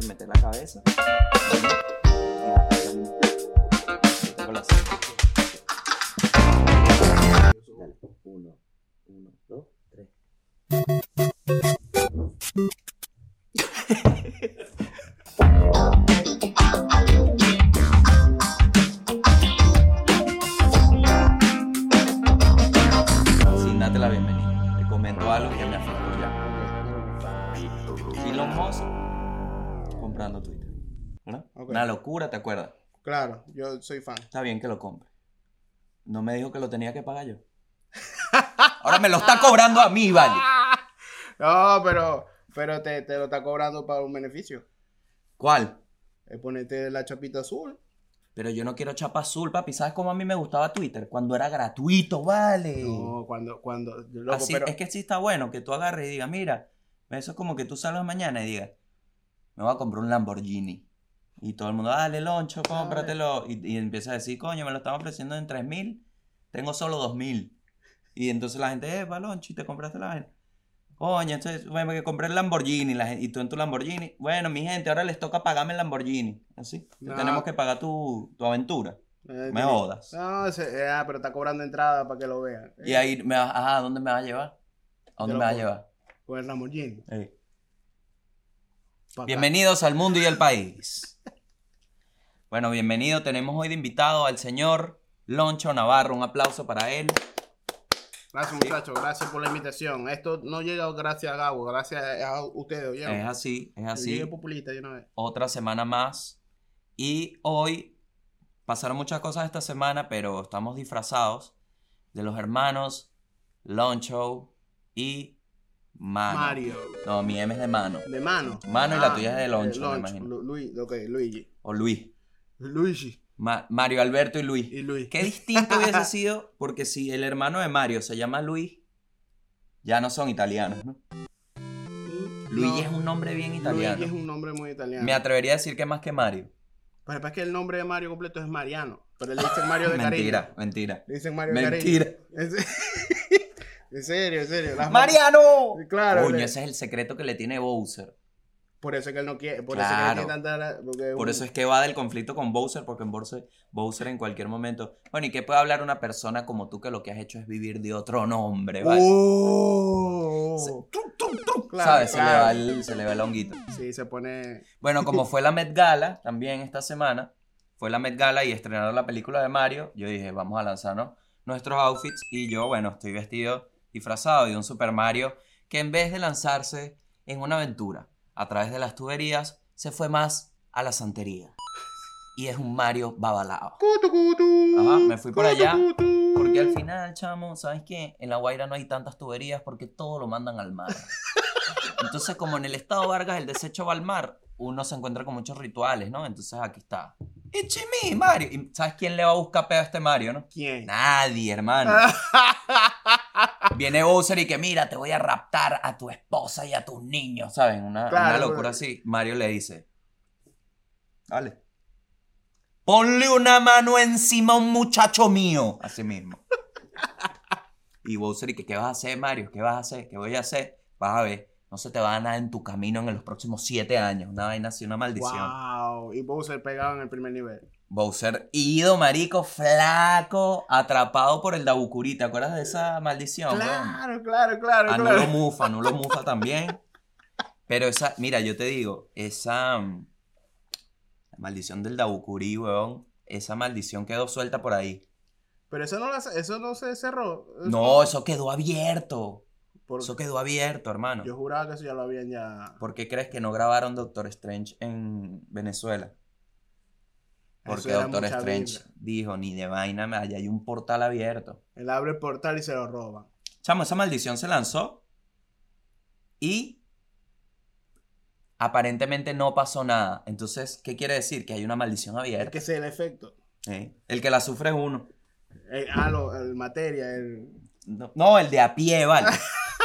que meter la cabeza. Yo soy fan. Está bien que lo compre. No me dijo que lo tenía que pagar yo. Ahora me lo está cobrando a mí, vale. No, pero, pero te, te lo está cobrando para un beneficio. ¿Cuál? Es ponerte la chapita azul. Pero yo no quiero chapa azul, papi. ¿Sabes cómo a mí me gustaba Twitter? Cuando era gratuito, vale. No, cuando, cuando, loco, Así, pero, Es que sí está bueno que tú agarres y digas, mira, eso es como que tú salgas mañana y digas, me voy a comprar un Lamborghini. Y todo el mundo, dale, loncho, cómpratelo. Y, y empieza a decir, coño, me lo están ofreciendo en 3000, tengo solo 2000. Y entonces la gente, eh, va, loncho, y te compraste la vaina. Coño, entonces, bueno, que compré el Lamborghini, la y tú en tu Lamborghini. Bueno, mi gente, ahora les toca pagarme el Lamborghini. Así, tenemos que pagar tu, tu aventura. eh, Me jodas. No, ese- eh, ah, pero está cobrando entrada para que lo vean. Y ahí, me ajá, ¿a dónde me vas a llevar? ¿A dónde me vas a llevar? Con el Lamborghini. Acá. Bienvenidos al mundo y al país. Bueno, bienvenido. Tenemos hoy de invitado al señor Loncho Navarro. Un aplauso para él. Gracias, muchachos. Gracias por la invitación. Esto no llega gracias a Gabo, gracias a ustedes, ¿oyeron? Es así, es Yo así. populista una vez. Otra semana más. Y hoy pasaron muchas cosas esta semana, pero estamos disfrazados de los hermanos Loncho y Mano. Mario. No, mi M es de Mano. De mano. Mano y la Ah, tuya es de Loncho, me Loncho. imagino. Lu- Luis, ok, Luigi. O Luis. Luigi Ma- Mario Alberto y Luis. y Luis. Qué distinto hubiese sido, porque si el hermano de Mario se llama Luis, ya no son italianos, ¿no? Luigi es un nombre bien italiano. Luigi es un nombre muy italiano. Me atrevería a decir que más que Mario. Pero es que el nombre de Mario completo es Mariano. Pero le dicen Mario de cariño. Mentira, mentira. Le dicen Mario de cariño. Mentira. En se- En serio, en serio. Las ¡Mariano! Claro. Coño, ese es el secreto que le tiene Bowser. Por eso es que él no quiere. Por Claro. eso es que tanta. porque Por un- eso es que va del conflicto con Bowser, porque en Bowser, Bowser en cualquier momento. Bueno, ¿y qué puede hablar una persona como tú que lo que has hecho es vivir de otro nombre, ¿vale? ¡Oh! Se- Claro, ¿Sabes? Se, le va el, se le va el honguito. Sí, se pone. Bueno, como fue la Met Gala también esta semana, fue la Met Gala y estrenaron la película de Mario, yo dije, vamos a lanzarnos nuestros outfits y yo, bueno, estoy vestido disfrazado de un Super Mario que en vez de lanzarse en una aventura a través de las tuberías, se fue más a la santería. Y es un Mario babalao. Ajá, me fui por allá. Porque al final, chamo, ¿sabes qué? En La Guaira no hay tantas tuberías porque todo lo mandan al mar. Entonces, como en el estado Vargas el desecho va al mar, uno se encuentra con muchos rituales, ¿no? Entonces aquí está. It's me, Mario. ¿Y sabes quién le va a buscar peo a este Mario, no? ¿Quién? Nadie, hermano. Viene Bowser y que mira, te voy a raptar a tu esposa y a tus niños, ¿saben? Una, Claro, una locura pero- así. Mario le dice, dale. Ponle una mano encima a un muchacho mío. Así mismo. Y Bowser y que, ¿qué vas a hacer, Mario? ¿Qué vas a hacer? ¿Qué voy a hacer? Vas a ver. No se te va a nada en tu camino en los próximos siete años. Una vaina así, una maldición. Wow. Y Bowser pegado en el primer nivel. Bowser ido, marico, flaco, atrapado por el Dabukuri. ¿Te acuerdas de esa maldición? weón? Claro, claro, claro, A claro. Nulo Mufa, Nulo Mufa también. Pero esa, mira, yo te digo, esa mm, la maldición del Dabukuri, weón, esa maldición quedó suelta por ahí. Pero eso no, la- eso no se cerró. No, eso quedó abierto. Por- Eso quedó abierto, hermano. Yo juraba que eso ya lo habían ya. ¿Por qué crees que no grabaron Doctor Strange en Venezuela? Porque Doctor Strange dijo, ni de vaina, me- allá hay un portal abierto. Él abre el portal y se lo roban. Chamo, esa maldición se lanzó y aparentemente no pasó nada. Entonces, ¿qué quiere decir? Que hay una maldición Es abierta. que ese es el efecto. ¿eh? El que la sufre es uno. El, ah, lo- el materia, el. No, no, el de a pie, vale.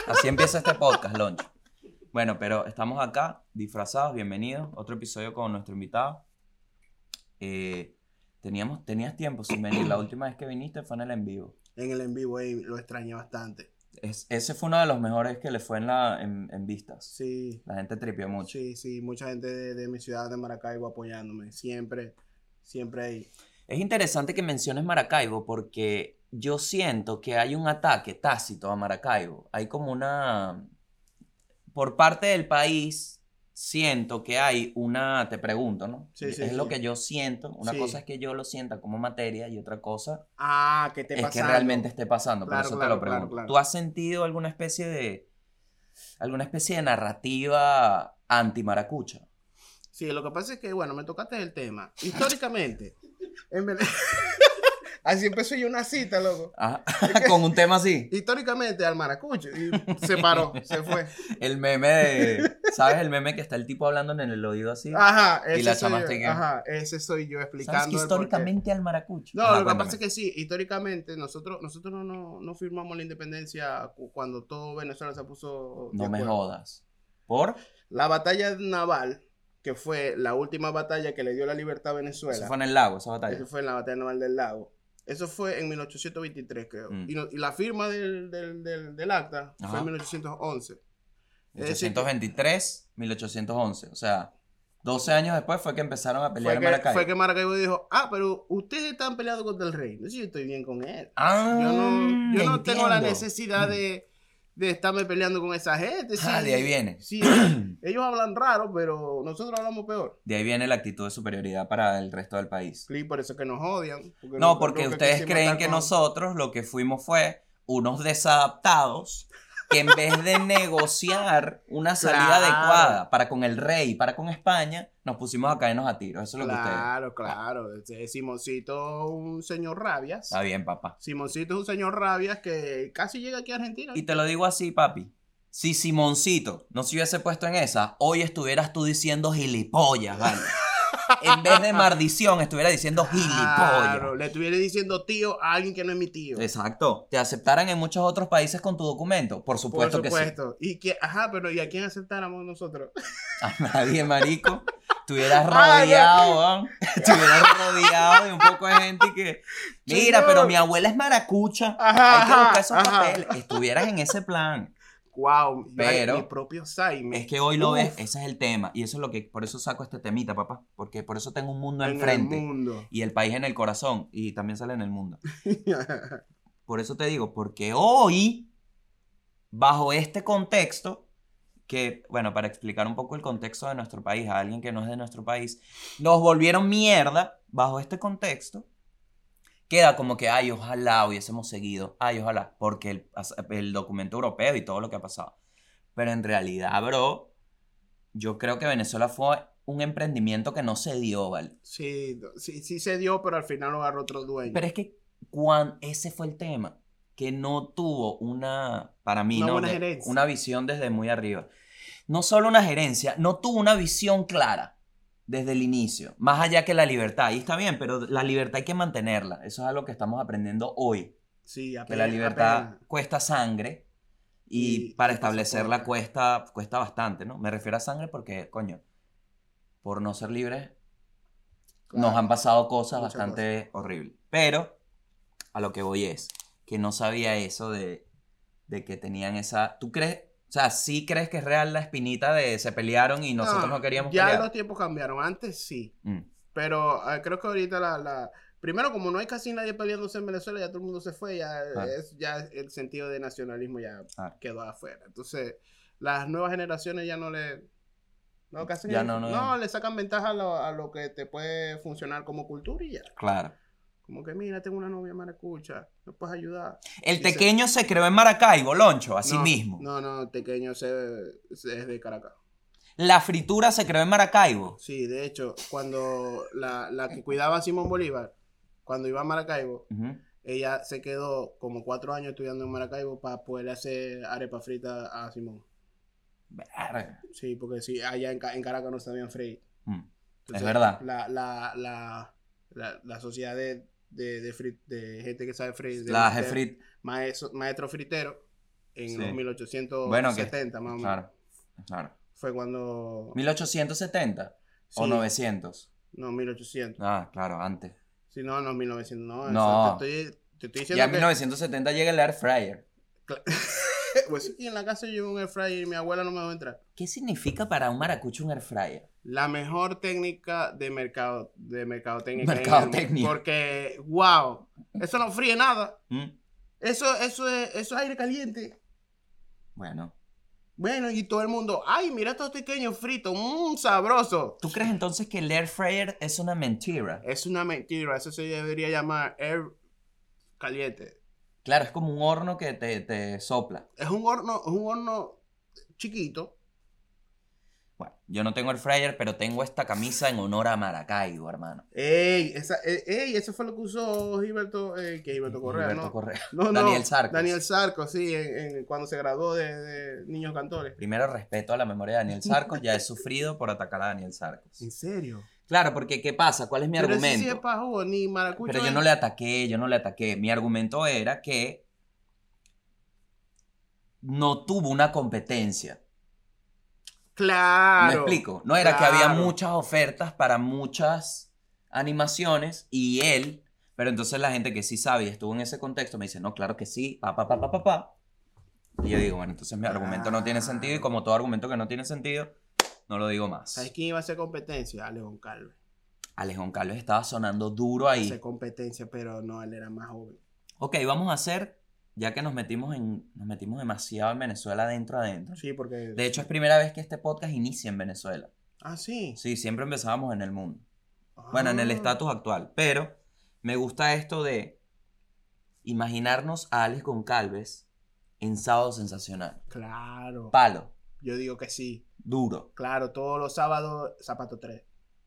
Así empieza este podcast, Loncho. Bueno, pero estamos acá, disfrazados, bienvenidos. Otro episodio con nuestro invitado. Eh, teníamos, tenías tiempo sin venir. La última vez que viniste fue en el en vivo. En el en vivo, ahí lo extrañé bastante. Es- ese fue uno de los mejores que le fue en, la, en, en vistas. Sí, La gente tripió mucho. sí, sí, mucha gente de, de mi ciudad de Maracaibo apoyándome, siempre, siempre ahí. Es interesante que menciones Maracaibo porque yo siento que hay un ataque tácito a Maracaibo. Hay como una... Por parte del país, siento que hay una... Te pregunto, ¿no? Sí, sí, es lo que yo siento. Una cosa es que yo lo sienta como materia y otra cosa Ah, ¿qué te es que realmente esté pasando. Claro, por eso claro, te lo pregunto. claro. ¿Tú has sentido alguna especie de... alguna especie de narrativa anti-maracucha? Sí, lo que pasa es que, bueno, me tocaste el tema. Históricamente, en Vene- así empezó yo una cita, loco. Ajá. Con un tema así. Históricamente al maracucho. Y se paró, se fue. El meme de. ¿Sabes el meme que está el tipo hablando en el oído así? Ajá, Y ese la soy yo. que- Ajá, ese soy yo ¿Sabes explicando. que el porqué. históricamente al maracucho? No, Ajá, lo que pasa es que sí, históricamente nosotros, nosotros no, no, no firmamos la independencia cu- cuando todo Venezuela se puso. No me jodas. ¿Por? La batalla naval, que fue la última batalla que le dio la libertad a Venezuela. Eso fue en el lago, esa batalla. Eso fue en la batalla naval del lago. Eso fue en 1823, creo. Mm. Y, no- y la firma del, del, del, del acta Ajá. fue en 1811. Es decir, 1823, 1811. O sea, 12 años después fue que empezaron a pelear Fue en que, Maracaibo. fue que Maracaibo dijo, ah, pero ustedes están peleando contra el rey. Entonces yo estoy bien con él. Ah, Yo no, yo no tengo la necesidad de, de estarme peleando con esa gente. Ah, Sí, de ahí viene. Sí, ellos hablan raro, pero nosotros hablamos peor. De ahí viene la actitud de superioridad para el resto del país. Sí, por eso que nos odian. No, porque ustedes creen que con- nosotros lo que fuimos fue unos desadaptados que en vez de negociar una salida Claro. adecuada para con el rey, para con España, nos pusimos a caernos a tiros. Eso es lo que ustedes. Claro, claro. Ese Simoncito, un señor rabias. Está bien, papá. Simoncito es un señor rabias que casi llega aquí a Argentina. Y te lo digo así, papi. Si Simoncito no se hubiese puesto en esa, hoy estuvieras tú diciendo gilipollas, ¿vale? en vez de maldición, estuviera diciendo gilipollas. Claro, le estuviera diciendo tío a alguien que no es mi tío. Exacto. ¿Te aceptaran en muchos otros países con tu documento? Por Por supuesto, que sí. supuesto. Y que, ajá, pero ¿y a quién aceptáramos nosotros? A nadie, marico. Estuvieras rodeado, weón. Estuvieras rodeado de un poco de gente que. Mira, pero mi abuela es maracucha. Ajá, Hay que buscar esos ajá. papeles. Estuvieras en ese plan. Wow, Pero- mi propio Saime. Es que hoy lo Uf. ves, ese es el tema. Y eso es lo que. Por eso saco este temita, papá. Porque por eso tengo un mundo en enfrente. el mundo. Y el país en el corazón. Y también sale en el mundo. Por eso te digo, porque hoy, bajo este contexto, que, bueno, para explicar un poco el contexto de nuestro país a alguien que no es de nuestro país, nos volvieron mierda bajo este contexto. Queda como que, ay, ojalá hubiésemos seguido, ay, ojalá, porque el, el documento europeo y todo lo que ha pasado. Pero en realidad, bro, yo creo que Venezuela fue un emprendimiento que no se dio, ¿vale? sí, sí, sí se dio, pero al final lo agarró otro dueño. Pero es que cuan- ese fue el tema, que no tuvo una, para mí, Una ¿no? buena De- gerencia. una visión desde muy arriba. No solo una gerencia, no tuvo una visión clara desde el inicio, más allá que la libertad. Y está bien, pero la libertad hay que mantenerla. Eso es algo que estamos aprendiendo hoy, sí, que apenas, la libertad apenas. cuesta sangre y, Y- para establecerla cuesta, cuesta bastante, ¿no? Me refiero a sangre porque, coño, por no ser libres nos han pasado cosas Muchas bastante horribles. Pero a lo que voy es que no sabía eso de, de que tenían esa... ¿Tú crees? O sea, ¿sí crees que es real la espinita de se pelearon y nosotros no, queríamos Ya pelear? los tiempos cambiaron. Antes sí. Mm, Pero eh, creo que ahorita la, la- Primero, como no hay casi nadie peleándose en Venezuela, ya todo el mundo se fue, ya, es, ya el sentido de nacionalismo ya quedó afuera. Entonces, las nuevas generaciones ya no le... No, casi Ya ni- no, no. le sacan ventaja a lo, a lo que te puede funcionar como cultura y ya. claro. Como que, mira, tengo una novia maracucha, ¿me puedes ayudar? El Y se- tequeño se creó en Maracaibo, Loncho, así No, mismo. No, no, Tequeño se, se- es de Caracas. La fritura se creó en Maracaibo. Sí, de hecho, cuando la, la que cuidaba a Simón Bolívar, cuando iba a Maracaibo, ella se quedó como cuatro años estudiando en Maracaibo para poder hacer arepa frita a Simón. Verga. Sí, porque sí, allá en, Ca- en Caracas no sabían freír. Mm. Entonces, verdad. La, la, la, la, la sociedad de, de, de, de gente que sabe freír, de, La de jefrit... maestro, maestro fritero, en Sí. los 1870 Bueno, que- más o menos, Claro, claro. fue cuando... 1870 o Sí, 900. No, 1800. Ah, claro, antes. Sí, no, no, 1900. No, No. Eso te estoy, te estoy diciendo Ya en que... 1970 llega el air fryer. pues aquí en la casa yo llevo un air fryer y mi abuela no me dejó entrar. ¿Qué significa para un maracucho un air fryer? La mejor técnica de mercado de mercadotecnia. Mercadotecnia. Porque, wow, eso no fríe nada. ¿Mm? Eso, eso, es, eso es aire caliente. Bueno. Bueno, y todo el mundo, ay, mira estos pequeños fritos, mmm, sabroso. ¿Tú crees entonces que el air fryer es una mentira? Es una mentira, eso se debería llamar air caliente. Claro, es como un horno que te, te sopla. Es un horno, es un horno chiquito. Yo no tengo air fryer, pero tengo esta camisa en honor a Maracaibo, hermano. Ey, esa, eh, ey, eso fue lo que usó Gilberto, eh, que Gilberto Correa, Gilberto ¿no? Correa. No, no, Daniel Sarcos. Daniel Sarco, sí, en- en- cuando se graduó de, de Niños Cantores. Primero respeto a la memoria de Daniel Sarcos, ya he sufrido por atacar a Daniel Sarcos. ¿En serio? Claro, porque ¿qué pasa? ¿Cuál es mi Pero ese argumento? sí es pajugo, ni maracucho. Pero yo no le ataqué, yo no le ataqué. Mi argumento era que no tuvo una competencia. Claro. ¿Me explico? No era que había claro. muchas ofertas para muchas animaciones y él, pero entonces la gente que sí sabe y estuvo en ese contexto me dice, no, claro que sí, pa, pa, pa, pa, pa, pa. Y yo digo, bueno, entonces mi argumento no tiene sentido y como todo argumento que no tiene sentido, no lo digo más. ¿Sabes quién iba a hacer competencia? A León Calve. Alejón Carlos estaba sonando duro ahí. Hacer competencia, pero no, él era más joven. Ok, vamos a hacer, ya que nos metimos en, nos metimos demasiado en Venezuela adentro adentro. Sí, porque. De hecho, es primera vez que este podcast inicia en Venezuela. Ah, sí. Sí, siempre empezábamos en el mundo. Bueno, en el Ah. estatus actual. Pero me gusta esto de imaginarnos a Alex Goncalves en Sábado Sensacional. Claro. Palo, Yo digo que sí. duro, Claro, todos los sábados, Zapato 3.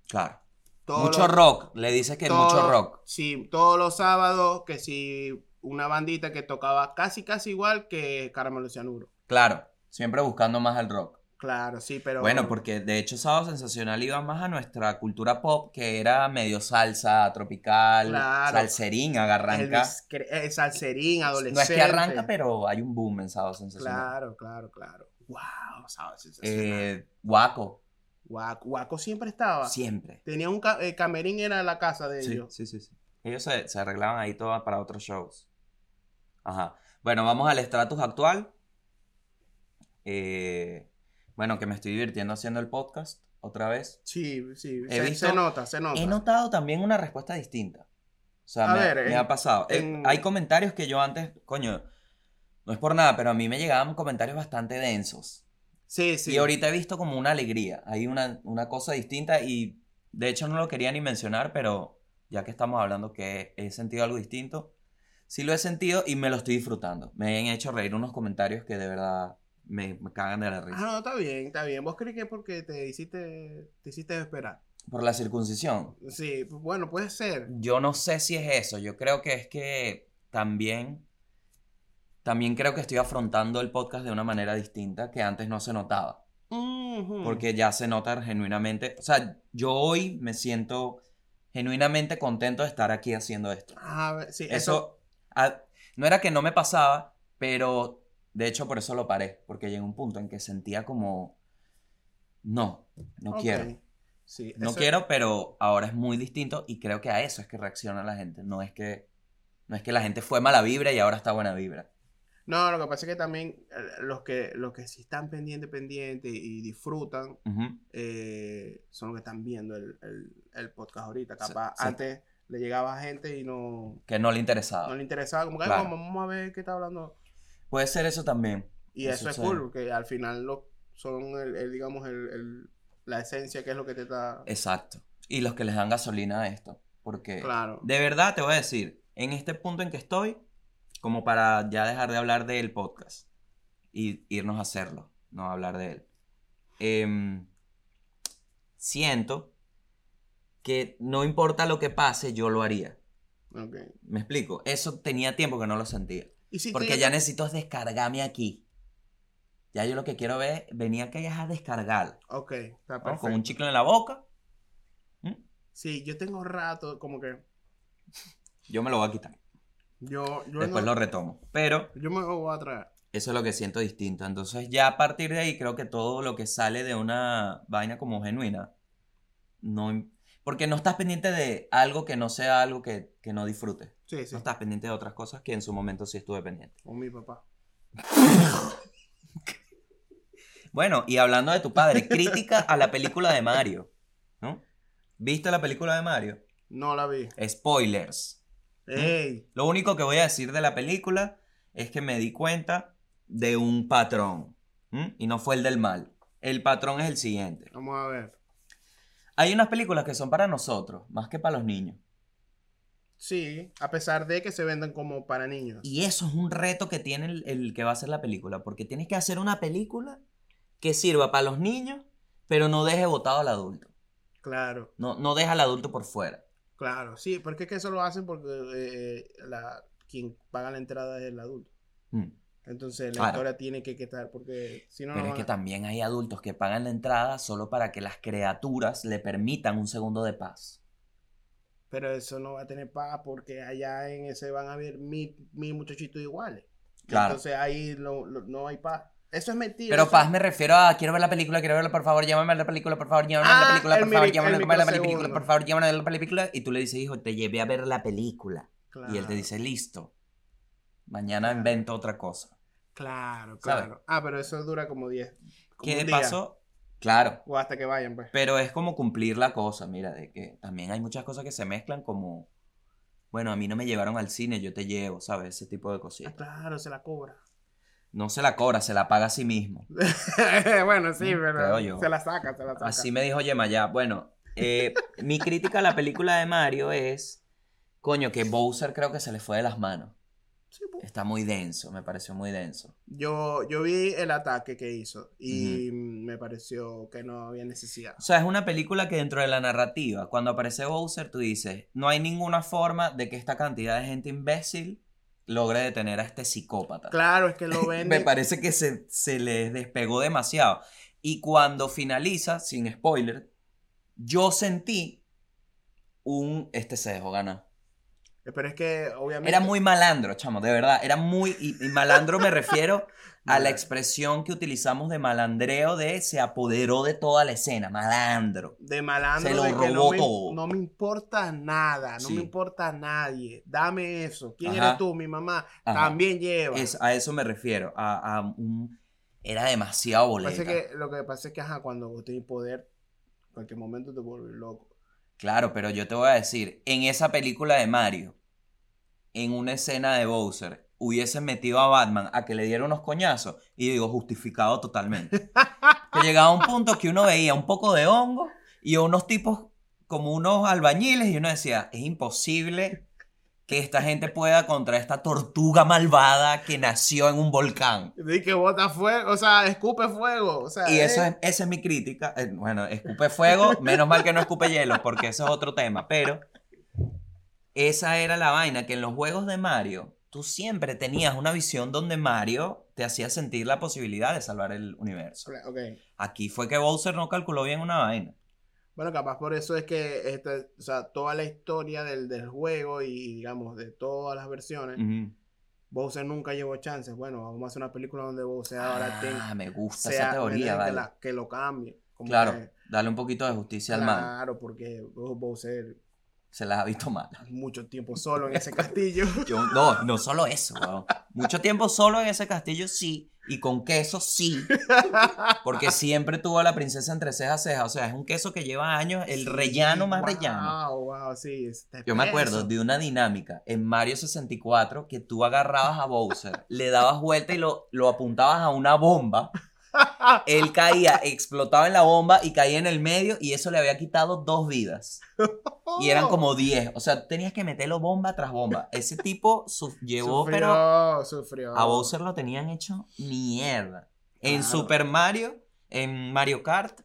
claro. Todos mucho los- rock, le dices que todo- mucho rock. Sí, todos los sábados, que si una bandita que tocaba casi, casi igual que Caramelo Cianuro. Claro, siempre buscando más el rock. Claro, sí, pero. Bueno, porque de hecho Sábado Sensacional iba más a nuestra cultura pop, que era medio salsa, tropical, Claro. salserín, arranca. Elvis Cre- eh, salserín, No adolescente. es que arranca, pero hay un boom en Sábado Sensacional. Claro, claro, claro. Wow, sábado sensacional. Eh, Guaco, Guaco, Guaco siempre estaba. siempre. Tenía un ca- eh, camerín, era la casa de Sí, ellos. sí, sí, sí. Ellos se, se arreglaban ahí todo para otros shows. Ajá. Bueno, vamos al estatus actual. Eh, bueno, que me estoy divirtiendo haciendo el podcast otra vez. Sí, sí. He se, visto- se nota, se nota. He notado también una respuesta distinta. O sea, A me, ver, me en- ha pasado. Eh, hay comentarios que yo antes, coño, no es por nada, pero a mí me llegaban comentarios bastante densos. Sí, sí. Y ahorita he visto como una alegría. Hay una, una cosa distinta y de hecho no lo quería ni mencionar, pero ya que estamos hablando que he sentido algo distinto, sí lo he sentido y me lo estoy disfrutando. Me han hecho reír unos comentarios que de verdad me, me cagan de la Ah, risa. no, está bien, está bien. ¿Vos crees que es porque te hiciste, te hiciste esperar? Por la circuncisión. Sí, bueno, puede ser. Yo no sé si es eso. Yo creo que es que también, también creo que estoy afrontando el podcast de una manera distinta que antes no se notaba. Porque ya se nota genuinamente. O sea, yo hoy me siento genuinamente contento de estar aquí haciendo esto. A ver, sí, eso. Eso, ah, no era que no me pasaba, pero de hecho por eso lo paré. Porque llegó un punto en que sentía como, no, no quiero. Sí, No eso- quiero, pero ahora es muy distinto y creo que a eso es que reacciona la gente. No es que, no es que la gente fue mala vibra y ahora está buena vibra. No, lo que pasa es que también eh, los que, los que sí están pendientes, pendientes y disfrutan eh, son los que están viendo el, el- el podcast ahorita. Capaz antes le llegaba gente y no, Que no le interesaba. no le interesaba. Como que "Ay, Claro. vamos, a ver qué está hablando. Puede ser eso también. Y Eso eso, es cool, porque al final lo, son, el, el, digamos, el, el- la esencia que es lo que te está... Exacto. Y los que les dan gasolina a esto. Porque Claro. de verdad te voy a decir, en este punto en que estoy, como para ya dejar de hablar del podcast y irnos a hacerlo, no hablar de él. em, siento que no importa lo que pase, yo lo haría. Ok. ¿Me explico? Eso tenía tiempo que no lo sentía. Y si Porque te- ya necesito descargarme aquí. Ya yo lo que quiero ver, venía que a descargar. Ok, está ¿no? perfecto. Con un chicle en la boca. ¿Mm? Sí, yo tengo rato como que... Yo me lo voy a quitar. Yo, yo, Después no- lo retomo. Pero yo me lo voy a traer. eso es lo que siento distinto. Entonces ya a partir de ahí creo que todo lo que sale de una vaina como genuina, no, porque no estás pendiente de algo que no sea algo que, que no disfrutes. Sí, sí. No estás pendiente de otras cosas que en su momento sí estuve pendiente. Con mi papá. Bueno, y hablando de tu padre, crítica a la película de Mario. ¿No? ¿Viste la película de Mario? No la vi. Spoilers. Ey. Lo único que voy a decir de la película es que me di cuenta de un patrón. Y no fue el del mal. El patrón es el siguiente. Vamos a ver. Hay unas películas que son para nosotros, más que para los niños. Sí, a pesar de que se venden como para niños. Y eso es un reto que tiene el, el que va a hacer la película. Porque tienes que hacer una película que sirva para los niños, pero no deje votado al adulto. Claro, No, no deja al adulto por fuera. claro. Sí, porque es que eso lo hacen porque eh, la, quien paga la entrada es el adulto. Mm. Entonces la Claro. historia tiene que quitar porque si no... Pero no es que a- también hay adultos que pagan la entrada solo para que las criaturas le permitan un segundo de paz. Pero eso no va a tener paz porque allá en ese van a haber mil, mil muchachitos iguales. Claro. Entonces ahí no, no- no hay paz. Eso es mentira. Pero eso- paz me refiero a quiero ver la película, quiero verla, por favor, llámame a la película, por favor, llámame a la Ah, película, el por favor, llámame a la película, por favor, llámame a la película. Y tú le dices, hijo, te llevé a ver la película. Y él te Claro. dice, listo. Mañana Claro. invento otra cosa. Claro, claro. Ah, pero eso dura como 10. como ¿Qué día, pasó? Claro. O hasta que vayan, pues. Pero es como cumplir la cosa, mira, de que también hay muchas cosas que se mezclan como, bueno, a mí no me llevaron al cine, yo te llevo, ¿sabes? Ese tipo de Ah, cositas. claro, se la cobra. No se la cobra, se la paga a sí mismo. bueno, sí, Mm, pero yo. se la saca, se la saca. Así me dijo Yemayá. Bueno, eh, mi crítica a la película de Mario es, coño, que Bowser creo que se le fue de las manos. Sí, pues. Está muy denso, me pareció muy denso. Yo, yo vi el ataque que hizo y me pareció que no había necesidad. O sea, es una película que dentro de la narrativa, cuando aparece Bowser, tú dices, no hay ninguna forma de que esta cantidad de gente imbécil logre detener a este psicópata. Claro, es que lo Me venden. parece que se, se les despegó demasiado. Y cuando finaliza, sin spoiler, yo sentí un... Este se dejó ganar. Pero es que obviamente. Era muy malandro, chamo, de verdad. Era muy... Y, y malandro me refiero a la expresión que utilizamos de malandreo de se apoderó de toda la escena. Malandro. de malandro Se lo de que no robó me, todo. no me importa nada, no Sí. me importa nadie. Dame eso. ¿Quién Ajá. eres tú? Mi mamá. Ajá. También lleva. Es, a eso me refiero. A, a un... Era demasiado boleta. Pasa que, lo que pasa es que ajá, cuando tenés poder, en cualquier momento te vuelves loco. Claro, pero yo te voy a decir, en esa película de Mario, en una escena de Bowser, hubiesen metido a Batman a que le diera unos coñazos, y digo, justificado totalmente. que llegaba un punto que uno veía un poco de hongo y unos tipos como unos albañiles, y uno decía, es imposible que esta gente pueda contra esta tortuga malvada que nació en un volcán. Y que bota fuego, o sea, escupe fuego. O sea, Y eso eh, es, esa es mi crítica. Eh, Bueno, escupe fuego, menos mal que no escupe hielo, porque eso es otro tema. Pero esa era la vaina, que en los juegos de Mario, tú siempre tenías una visión donde Mario te hacía sentir la posibilidad de salvar el universo. Ok. Aquí fue que Bowser no calculó bien una vaina. Bueno, capaz por eso es que este, o sea, toda la historia del, del juego y digamos de todas las versiones. Bowser nunca llevó chances. Bueno, vamos a hacer una película donde Bowser ahora tenga Ah, me gusta sea, esa teoría, que, vale. la- que lo cambie. Como Claro, que- dale un poquito de justicia al mal. claro, porque Bowser Se las ha visto mal. mucho tiempo solo en ese castillo. Yo, no, no solo eso, weón. Mucho tiempo solo en ese castillo, sí. Y con queso, sí. Porque siempre tuvo a la princesa entre ceja a ceja. O sea, es un queso que lleva años, el Sí, rellano más wow, rellano. Wow, sí. está Yo me acuerdo de una dinámica en Mario 64 que tú agarrabas a Bowser, le dabas vuelta y lo, lo apuntabas a una bomba. Él caía, explotaba en la bomba y caía en el medio y eso le había quitado dos vidas. Y eran como 10. O sea, tenías que meterlo bomba tras bomba. Ese tipo su- llevó, sufrió, pero sufrió. a Bowser lo tenían hecho mierda. En Claro. Super Mario, en Mario Kart,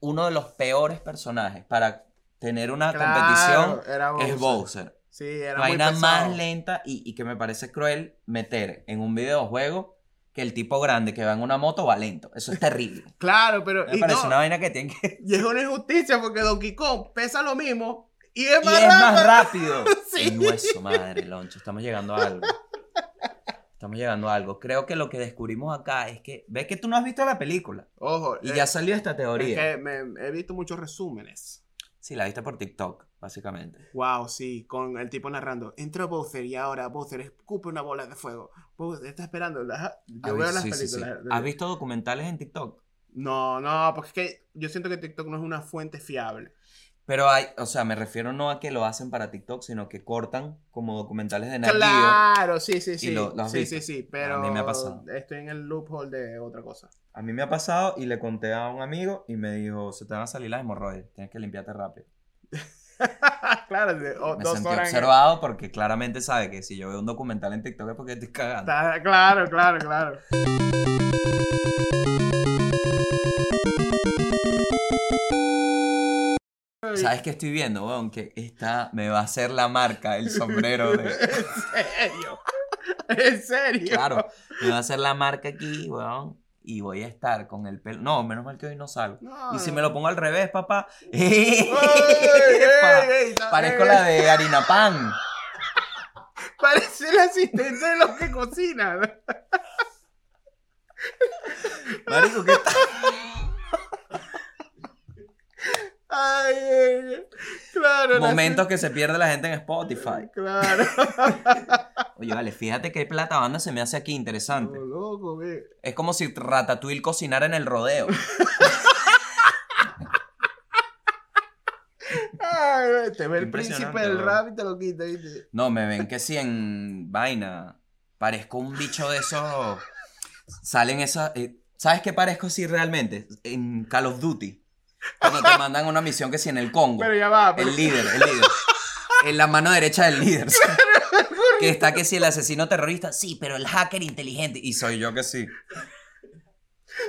uno de los peores personajes para tener una Claro, competición era es Bowser. Sí, era Vaina muy más lenta y, y que me parece cruel meter en un videojuego que el tipo grande que va en una moto va lento. Eso es terrible. Claro, pero Me y, parece no, una vaina que tiene que... y es una injusticia porque Donkey Kong pesa lo mismo y es Y más es más rápido. rápido. Sí. El hueso, madre, Loncho. Estamos llegando a algo. Estamos llegando a algo. Creo que lo que descubrimos acá es que... ¿Ves que tú no has visto la película? Ojo, Y eh, ya salió esta es teoría. que me- he visto muchos resúmenes. Sí, la viste por TikTok, básicamente. Wow, sí, con el tipo narrando. Entró Bowser y ahora Bowser escupe una bola de fuego. Bowser está esperando. la- Yo ¿Has veo las sí, sí, sí. películas. ¿Has visto documentales en TikTok? No, no, porque es que yo siento que TikTok no es una fuente fiable. Pero hay, o sea, me refiero no a que lo hacen para TikTok, sino que cortan como documentales de Nat. Claro, sí, sí, sí. lo- lo has sí, visto. sí, sí, pero A mí me ha pasado. estoy en el loophole de otra cosa. A mí me ha pasado y le conté a un amigo y me dijo, se te van a salir las hemorroides, tienes que limpiarte rápido. claro, de- o- Me dos sentí horas en- observado porque claramente sabe que si yo veo un documental en TikTok es porque estoy cagando. Está- Claro, claro, claro. ¿Sabes qué estoy viendo, weón? Que esta me va a hacer la marca, el sombrero de... ¿En serio? ¿En serio? Claro, me va a hacer la marca aquí, weón. Y voy a estar con el pelo... No, menos mal que hoy no salgo. No, Y si me lo pongo al revés, papá... Parezco la de harina pan. Parece el asistente de los que cocinan. Marico, ¿qué tal? Ay, claro. Momentos que se pierde la gente en Spotify. Claro. Oye, vale, fíjate qué plata banda se me hace aquí interesante. Loco, ve. Es como si Ratatouille cocinara en el rodeo. Ay, te ve el príncipe del rap y te lo quita, ¿viste? No, me ven que si en vaina parezco un bicho de esos. Salen esas. eh, ¿Sabes qué parezco así realmente? En Call of Duty. Cuando te mandan una misión que si en el Congo. Pero ya va, pero El líder, el líder. En la mano derecha del líder. que está que si el asesino terrorista. Sí, pero el hacker inteligente. Y soy yo que sí.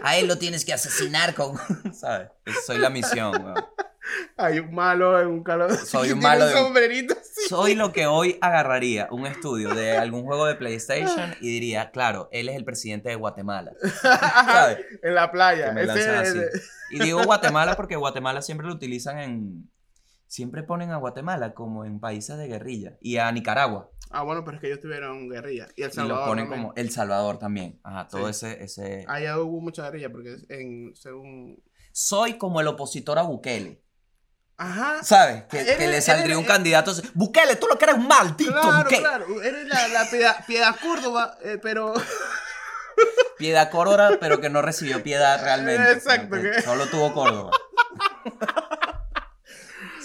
A él lo tienes que asesinar con. ¿Sabes? Soy la misión, weón. hay un malo en un calor. Soy un malo de un- sombrerito así. Soy lo que hoy agarraría un estudio de algún juego de PlayStation y diría, claro, él es el presidente de Guatemala. ¿Sabes? en la playa. Que me Ese así. Y digo Guatemala porque Guatemala siempre lo utilizan en... Siempre ponen a Guatemala como en países de guerrilla. Y a Nicaragua. Ah, bueno, pero es que ellos tuvieron guerrilla. Y El Y Salvador. lo ponen también. como El Salvador también. Ajá, todo Sí. ese... ese... Allá hubo mucha guerrilla porque en, según... Soy como el opositor a Bukele. Ajá. ¿Sabes? Que, Eres- que le saldría un eres- candidato... Bukele, tú lo que eres un maldito Claro, Bukele. claro. Eres la, la piedad, piedad Córdoba, eh, pero... Piedad Córdoba, pero que no recibió piedad realmente. Exacto, que Solo tuvo Córdoba.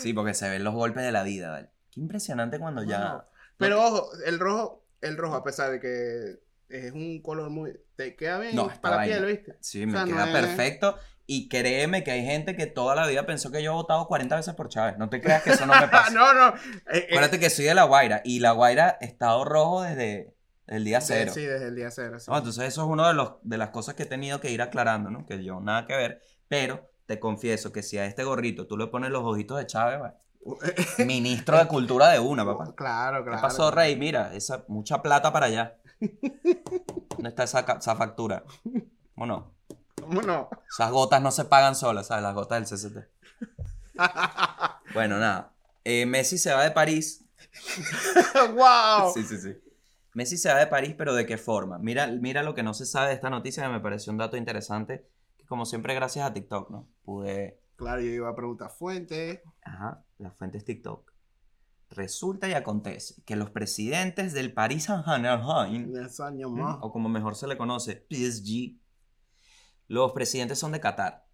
Sí, porque se ven los golpes de la vida, ¿vale? Qué impresionante cuando ya. Pero ojo, el rojo, el rojo, a pesar de que es un color muy... Te queda bien No, para la piel, ¿viste? Sí, me O sea, no queda es- perfecto. Y créeme que hay gente que toda la vida pensó que yo he votado 40 veces por Chávez. No te creas que eso no me pasa. no, no. eh, eh, Acuérdate que soy de La Guaira. Y La Guaira estado rojo desde el día cero. Sí, desde el día cero. sí. No, entonces eso es una de, los, de las cosas que he tenido que ir aclarando, ¿no? Que yo nada que ver. Pero te confieso que si a este gorrito tú le pones los ojitos de Chávez, va, ministro de cultura de una, papá. Claro, claro. ¿Qué pasó, Rey? Mira, esa, mucha plata para allá. ¿Dónde está esa, esa factura? ¿Cómo no? Esas gotas no se pagan solas, ¿sabes? Las gotas del CCT. Bueno, nada. Eh, Messi se va de París. ¡Wow! Sí, sí, sí. Messi se va de París, pero ¿de qué forma? Mira, mira lo que no se sabe de esta noticia, que me pareció un dato interesante. Que como siempre, gracias a TikTok, ¿no? Pude. Claro, yo iba a preguntar fuente. Ajá, la fuente es TikTok. Resulta y acontece que los presidentes del Paris Saint-Germain, o como mejor se le conoce, PSG, los presidentes son de Qatar.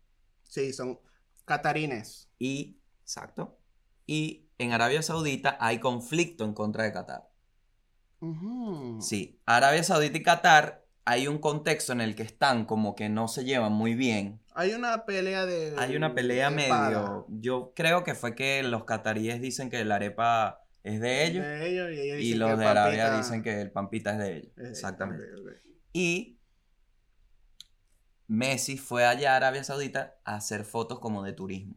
Sí, son catarines. Y, exacto. Y en Arabia Saudita hay conflicto en contra de Qatar. Ujú. Sí, Arabia Saudita y Qatar hay un contexto en el que están como que no se llevan muy bien. Hay una pelea de. Hay una pelea medio... Yo creo que fue que los cataríes dicen que la arepa es de ellos De ellos y ellos y dicen los de Arabia dicen que el pampita es de ellos. Eh, Exactamente. Y Messi fue allá a Arabia Saudita a hacer fotos como de turismo.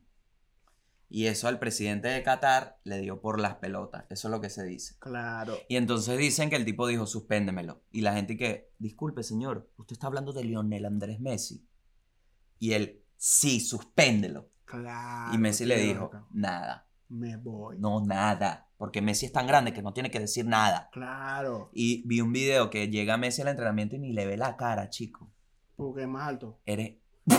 Y eso al presidente de Qatar le dio por las pelotas. Eso es lo que se dice. Claro. Y entonces dicen que el tipo dijo, suspéndemelo. Y la gente que, disculpe señor, usted está hablando de Lionel Andrés Messi. Y él, sí, suspéndelo. Claro. y Messi le dijo, nada, Me voy. no, nada. Porque Messi es tan grande que no tiene que decir nada. Claro. Y vi un video que llega Messi al entrenamiento y ni le ve la cara, chico. Porque es más alto. Eres...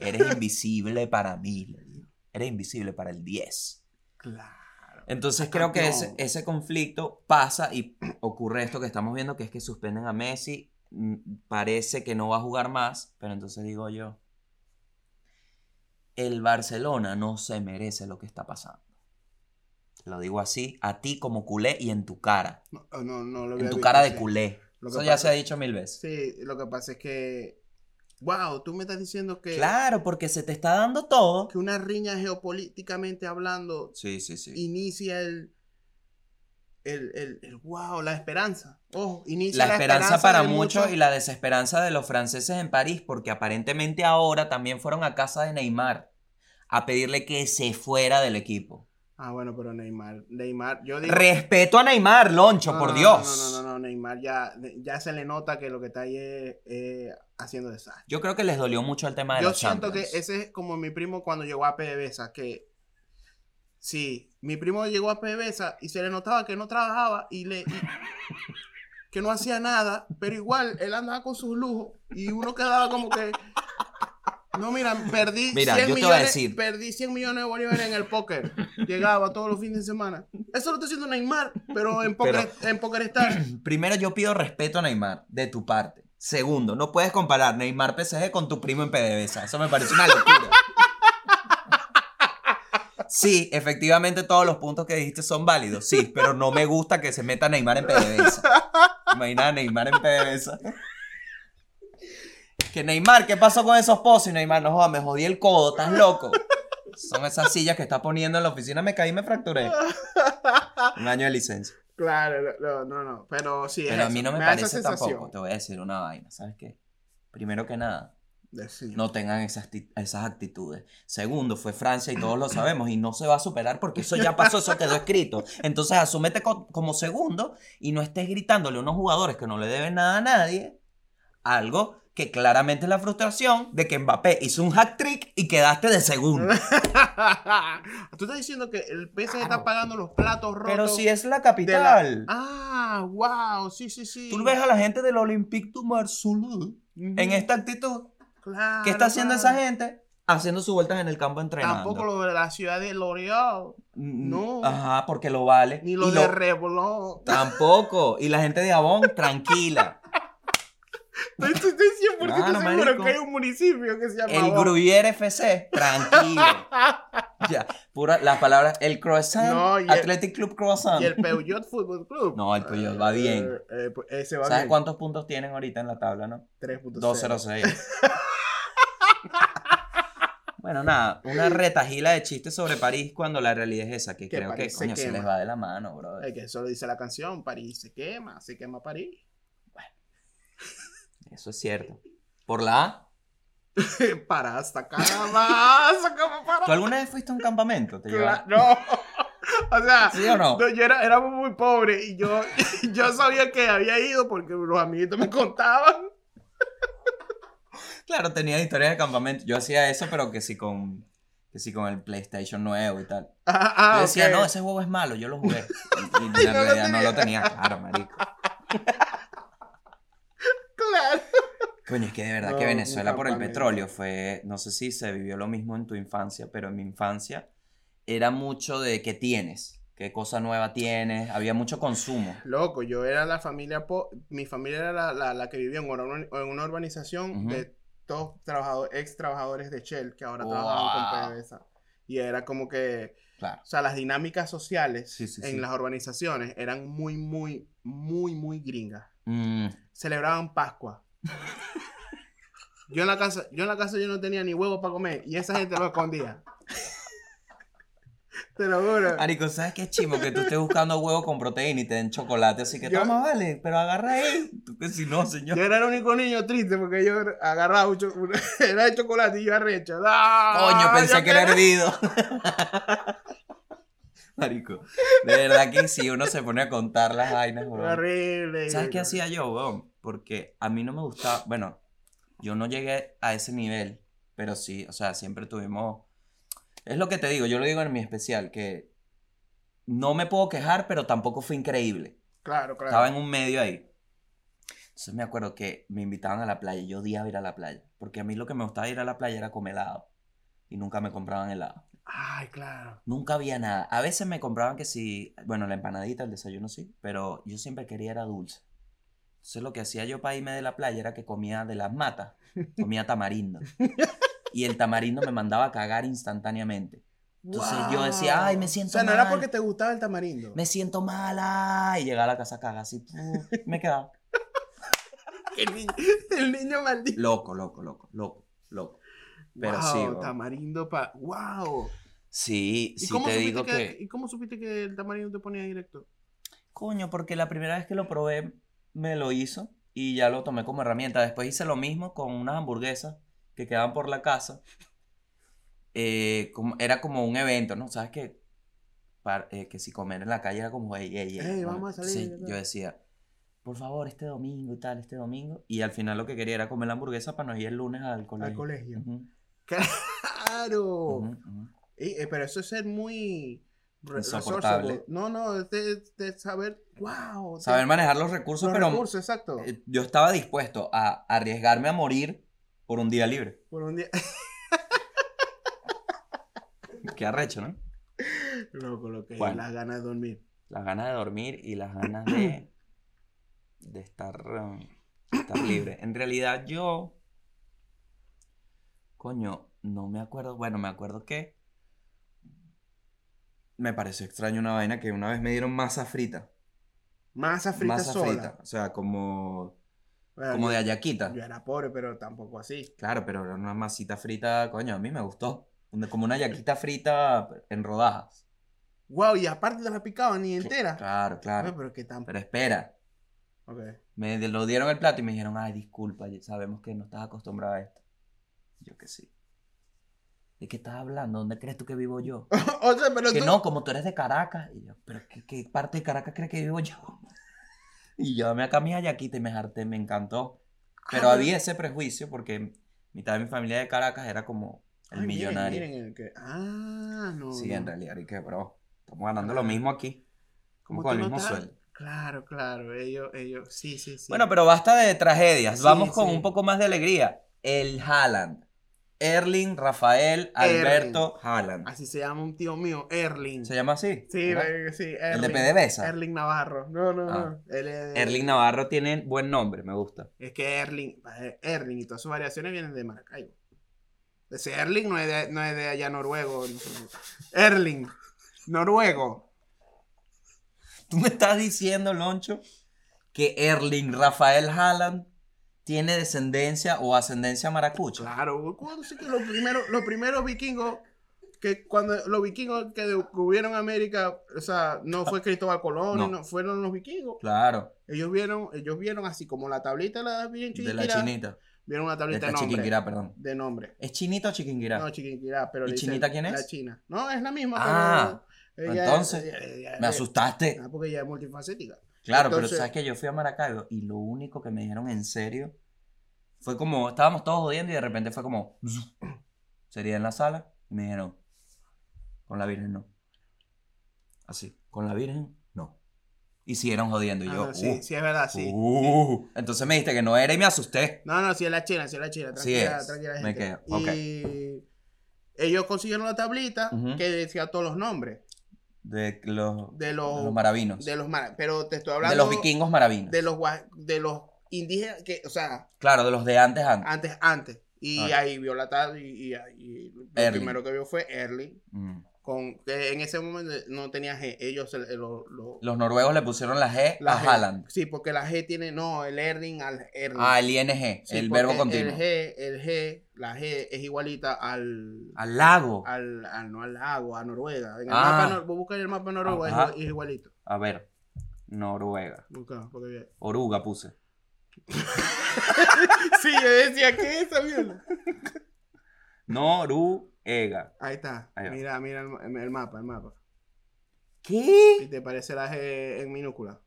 Eres invisible para mí, le digo. eres invisible para el 10. Claro. Entonces creo que ese, ese conflicto pasa y ocurre esto que estamos viendo, que es que suspenden a Messi, mm, parece que no va a jugar más, pero entonces digo yo, el Barcelona no se merece lo que está pasando. Te Lo digo así, a ti como culé y en tu cara, No, no, no lo en tu cara de culé. Lo que Eso ya se ha dicho mil veces. Sí, lo que pasa es que. Wow, tú me estás diciendo que, Claro, porque se te está dando todo. que una riña geopolíticamente hablando Sí, sí, sí. inicia el. El, el, el- wow, la esperanza. Ojo, inicia La la, esperanza para muchos y la desesperanza de los franceses en París, porque aparentemente ahora también fueron a casa de Neymar a pedirle que se fuera del equipo. Ah, bueno, pero Neymar. Neymar, yo digo. Respeto a Neymar, Loncho, No, por no, Dios. No, no, no, no, Neymar ya, ya se le nota que lo que está ahí es, es haciendo desastre. Yo creo que les dolió mucho el tema de Yo los siento que ese es como mi primo cuando llegó a PDVSA, que sí, mi primo llegó a PDVSA y se le notaba que no trabajaba y le y- que no hacía nada, pero igual él andaba con sus lujos y uno quedaba como que no, mira, perdí, Mira, 100 yo te voy a decir. perdí 100 millones de bolívares en el póker. Llegaba todos los fines de semana. Eso lo está haciendo Neymar, pero en Poker, en Poker Star. Primero, yo pido respeto a Neymar, de tu parte. Segundo, no puedes comparar Neymar PSG con tu primo en PDVSA. Eso me parece una locura. Sí, efectivamente todos los puntos que dijiste son válidos, sí, pero no me gusta que se meta Neymar en PDVSA. Imagina a Neymar en PDVSA. Que Neymar, ¿qué pasó con esos pozos? Y Neymar, no jodas, me jodí el codo, estás loco. Son esas sillas que está poniendo en la oficina, me caí y me fracturé. Un año de licencia. Claro, no, no, no, pero sí. es Pero a mí eso, no me, parece tampoco. Te voy a decir una vaina, ¿sabes qué? Primero que nada, no tengan esas, ti- esas actitudes. Segundo, fue Francia y todos lo sabemos y no se va a superar porque eso ya pasó, eso quedó escrito. Entonces asúmete co- como segundo y no estés gritándole a unos jugadores que no le deben nada a nadie. Algo que claramente es la frustración de que Mbappé hizo un hack trick y quedaste de segundo. Tú estás diciendo que el PSG Claro. está pagando los platos rotos. Pero si es la capital. Ah, wow, sí, sí, sí. Tú ves a la gente del Olympique du Marseille Ujú. en esta actitud. Claro, ¿Qué está haciendo claro. esa gente? Haciendo sus vueltas en el campo entrenando. Tampoco lo de la ciudad de L'Oreal, Mm, no. Ajá, porque lo vale. ni lo Y de Revlon. Tampoco. Y la gente de Avon, tranquila. Estoy, estoy, estoy 100% Claro, seguro marico. que hay un municipio que se llama El Avon. Gruyère FC, tranquilo. Ya, pura, las palabras, el croissant, No, y el- Athletic Club Croissant. Y el Peugeot Football Club. No, el Peugeot va bien. Eh, eh, pues ese va ¿Sabes bien. cuántos puntos tienen ahorita en la tabla, no? 3.0. 206. Bueno, nada, una retajila de chistes sobre París cuando la realidad es esa, que Que creo que París coño se les va de la mano, bro. Es que eso lo dice la canción. París se quema, se quema París. Eso es cierto. Por la A, para sacar más, para. ¿tú alguna vez fuiste a un campamento? No. O sea, ¿Sí o no? yo era, éramos muy pobres y yo, yo sabía que había ido porque los amiguitos me contaban. Claro, tenía historias de campamento. Yo hacía eso, pero que sí con, que sí con el PlayStation nuevo y tal. Ah, ah, Yo decía, no, ese juego es malo, yo lo jugué. Y, y en no lo realidad no lo tenía, claro, marico. Claro. Coño, es que de verdad No, que Venezuela por el petróleo fue, no sé si se vivió lo mismo en tu infancia, pero en mi infancia era mucho de qué tienes, qué cosa nueva tienes, había mucho consumo. Loco, yo era la familia, po- mi familia era la, la, la que vivía en una, en una urbanización Ujú. de todos trabajadores, ex trabajadores de Shell que ahora Wow. trabajaban con PDVSA. Y era como que, Claro. o sea, las dinámicas sociales Sí, sí, en sí. las urbanizaciones eran muy, muy, muy, muy gringas. Mm, Celebraban Pascua. Yo en la casa, yo en la casa yo no tenía ni huevo para comer y esa gente lo escondía. Te lo juro. Marico, ¿sabes qué chimo? Que tú estés buscando huevo con proteína y te den chocolate, así que Yo- toma, vale, pero agarra ahí. Tú que si no, señor. Yo era el único niño triste porque yo agarraba un era de chocolate y yo arrecho. ¡Ah! Coño, pensé que era hervido. Marico, de verdad que si uno se pone a contar las vainas, weón. Horrible. ¿Sabes qué hacía yo, weón? Porque a mí no me gustaba, bueno, yo no llegué a ese nivel, pero sí, o sea, siempre tuvimos... Es lo que te digo, yo lo digo en mi especial, que no me puedo quejar, pero tampoco fue increíble. Claro, claro. Estaba en un medio ahí. Entonces me acuerdo que me invitaban a la playa y yo odiaba ir a la playa. Porque a mí lo que me gustaba ir a la playa era comer helado. Y nunca me compraban helado. Ay, claro. Nunca había nada. A veces me compraban que si, bueno, la empanadita, el desayuno sí, pero yo siempre quería era dulce. Entonces lo que hacía yo para irme de la playa era que comía de las matas, comía tamarindo. Y el tamarindo me mandaba a cagar instantáneamente. Entonces yo decía, ay, me siento O sea, no era mal. porque te gustaba el tamarindo. Me siento mala. Y llegaba a la casa a cagar así. Me quedaba El niño, el niño maldito. loco, loco, loco, loco, loco. Pero wow, sí, tamarindo pa. ¡Wow! Sí, ¿Y sí cómo te supiste digo que, que... ¿Y cómo supiste que el tamarindo te ponía directo? Coño, porque la primera vez que lo probé me lo hizo y ya lo tomé como herramienta. Después hice lo mismo con unas hamburguesas que quedaban por la casa. Eh, como- era como un evento, ¿no? ¿Sabes qué? Eh, que si comer en la calle era como, ey, ey, ey. Ey, bueno, vamos a salir, ¿no? yo decía, por favor, este domingo y tal, este domingo. Y al final lo que quería era comer la hamburguesa para no ir el lunes al colegio. Al colegio. Ujú, ¡Claro! ujú. Eh, eh, pero eso es ser muy. Insoportable. No, no, es de, de saber. ¡Wow! Saber manejar los recursos, los pero recursos, exacto. eh, yo estaba dispuesto a arriesgarme a morir por un día libre. Por un día. Qué arrecho, ¿no? Loco, lo que Bueno. las ganas de dormir. Las ganas de dormir y las ganas de, de estar, um, estar libre. En realidad yo, coño, no me acuerdo, bueno, me acuerdo que me pareció extraño una vaina que una vez me dieron masa frita. Masa frita masa sola. frita, o sea, como, Bueno, como yo- de ayaquita. Yo era pobre, pero tampoco así. Claro, pero era una masita frita, coño, a mí me gustó. Como una yaquita frita en rodajas. Wow, y aparte te la picaban ni entera. Claro, claro. pero tan. Pero espera, Ok. Me lo dieron el plato y me dijeron, ay, disculpa, sabemos que no estás acostumbrado a esto. Yo que sí. ¿De qué estás hablando? ¿Dónde crees tú que vivo yo? o sea, pero que tú. no, como tú eres de Caracas. Y yo, ¿pero qué, qué parte de Caracas crees que vivo yo? Y yo me acá mi ayaquita y me harté, me encantó. Pero Ah, había ese prejuicio porque mitad de mi familia de Caracas era como el Ay, millonario. miren el que- Ah, no. sí, no. en realidad, y que, bro, estamos ganando lo mismo aquí. Como con el mismo sueldo. Claro, claro. Ellos, ellos. Sí, sí, sí. Bueno, pero basta de tragedias. Sí, Vamos con sí. un poco más de alegría. El Haaland. Erling Rafael Alberto Haaland. Así se llama un tío mío, Erling. ¿Se llama así? Sí, ¿verdad? sí, El de Erling. PDVSA. Erling Navarro. No, no, Ah. no. Es, Erling Navarro tiene buen nombre, me gusta. Es que Erling, eh, Erling y todas sus variaciones vienen de Maracaibo. Ese Erling no es de, no es de allá noruego. Erling, noruego. Tú me estás diciendo, Loncho, que Erling Rafael Haaland tiene descendencia o ascendencia maracucha. Claro, ¿cuándo sí que los primeros, los primeros vikingos, que cuando los vikingos que descubrieron América, o sea, no fue Cristóbal Colón, No. no, fueron los vikingos. Claro, Ellos vieron, ellos vieron así como la tablita la bien de la chinita. vieron una tablita la de nombre. chiquinquirá, perdón. De nombre. ¿Es chinita o chiquinquirá? No, chiquinquirá, pero ¿Y le chinita quién La es? china. No, es la misma, Ah, pero ella- entonces, ella- ella- me asustaste. Ah, porque ella es multifacética. Claro, pero sabes que yo fui a Maracaibo y lo único que me dijeron en serio fue como, estábamos todos jodiendo y de repente fue como, sería en la sala y me dijeron, con la Virgen no. Así, con la Virgen no. Y siguieron jodiendo y yo, Ah, sí, "Uh, sí, es verdad, sí. uh". entonces me dijiste que no era y me asusté. No, no, sí es la china, sí es la china. Sí Tranquila, es, tranquila, me gente. quedo, ok. Y ellos consiguieron la tablita que decía todos los nombres De los, de de los, los maravinos. de los mara- pero te estoy De hablando los vikingos maravinos. de los de los indígenas que, o sea, Claro, de los de antes antes. antes antes y Ah. ahí vio la tabla y, y, y lo Erling. primero que vio fue Erling Mm. Con que en ese momento no tenía G, ellos el- el- lo, lo- Los noruegos le pusieron la G la a G. Haaland. Sí, porque la G tiene no, el Erling al Erling. Ah, el ING, Sí, el verbo continuo. El G, el G, la G es igualita al, Al lago. al, al- no al lago, a Noruega. En el Ah. mapa, nor- vos buscas el mapa de Noruega, es es igualito. A ver, Noruega. Busca, porque- Oruga puse. sí, yo decía, ¿qué es esa mierda? Noruega. Ahí está. Ahí va. mira, mira el, el mapa, el mapa. ¿Qué? ¿Y te parece la G en minúscula?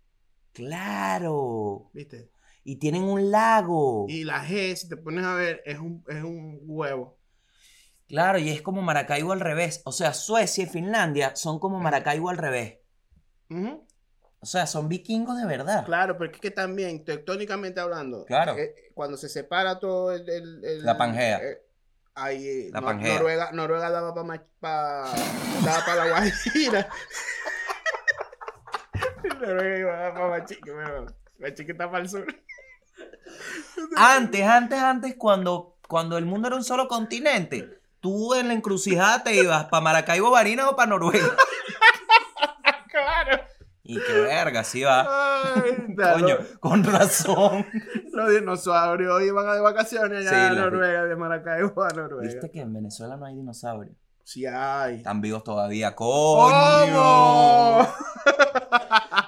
Claro. ¿Viste? Y tienen un lago. Y la G, si te pones a ver, es un, es un huevo. Claro, y es como Maracaibo al revés. O sea, Suecia y Finlandia son como Maracaibo al revés. Ujú. O sea, son vikingos de verdad. Claro, pero es que también, tectónicamente hablando, Claro. eh, cuando se separa todo el... el- el- La Pangea. eh, ahí La Nor- Pangea. Noruega, Noruega daba para pa, daba pa la Guajira. Noruega iba para Machique, Machique está para el sur. Antes, antes, antes, cuando, cuando el mundo era un solo continente, tú en la encrucijada te ibas para Maracaibo, Barinas o para Noruega. Claro. Y qué verga, sí va. Ay, Coño, con razón. Los dinosaurios iban de vacaciones allá Sí, a Noruega, de Maracaibo a Noruega. ¿Viste que en Venezuela no hay dinosaurios? Sí hay. Están vivos todavía. ¿Cómo? ¡Coño!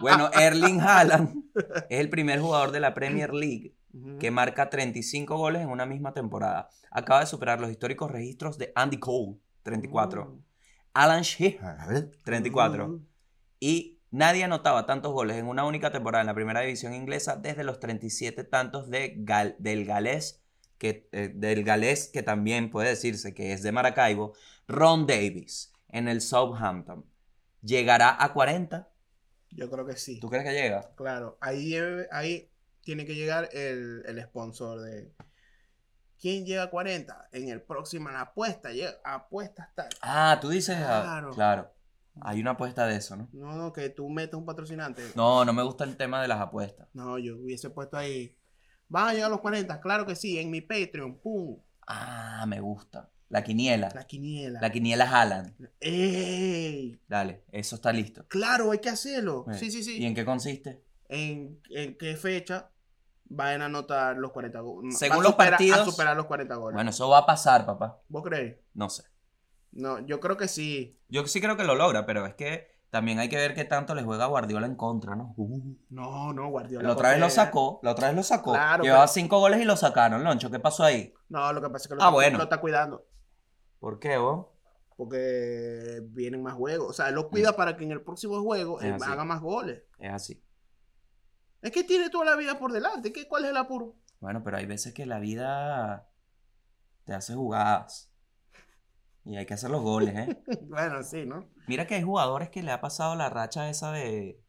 Bueno, Erling Haaland es el primer jugador de la Premier League que marca 35 goles en una misma temporada. Acaba de superar los históricos registros de Andy Cole, 34, Mm. Alan Shearer, 34, Mm. y nadie anotaba tantos goles en una única temporada en la primera división inglesa desde los 37 tantos de Gal- del galés que, eh, del galés que también puede decirse que es de Maracaibo, Ron Davis en el Southampton. ¿Llegará a 40? Yo creo que sí. ¿Tú crees que llega? Claro, ahí, tiene que llegar el, el sponsor de. ¿Quién llega a 40? En el próximo, en la apuesta, llega, apuestas tal. Ah, tú dices. ah, Claro. claro. Hay una apuesta de eso, ¿no? No, no, que tú metes un patrocinante. No, no me gusta el tema de las apuestas. No, yo hubiese puesto ahí. Van a llegar los 40, claro que sí, en mi Patreon, pum, Ah, me gusta. La quiniela. la quiniela. La quiniela Haaland. ¡Ey! Dale, eso está listo. Claro, hay que hacerlo. Eh, Sí, sí, sí. ¿Y en qué consiste? ¿En, en qué fecha van a anotar los 40 goles? Según a los superar- partidos- A superar los 40 goles. Bueno, eso va a pasar, papá. ¿Vos creéis? No sé. No, yo creo que sí. Yo sí creo que lo logra, pero es que también hay que ver qué tanto le juega Guardiola en contra, ¿no? Uh. No, no, Guardiola. La otra vez lo sacó, la otra vez lo sacó. Claro, Llevaba pero- cinco goles y lo sacaron, Loncho. ¿Qué pasó ahí? No, lo que pasa es que lo, Ah, está- bueno. lo está cuidando. ¿Por qué, vos? Porque vienen más juegos. O sea, él lo cuida para que en el próximo juego él haga más goles. Es así. Es que tiene toda la vida por delante. ¿Qué, ¿Cuál es el apuro? Bueno, pero hay veces que la vida te hace jugadas. Y hay que hacer los goles, ¿eh? bueno, sí, ¿no? Mira que hay jugadores que le ha pasado la racha esa de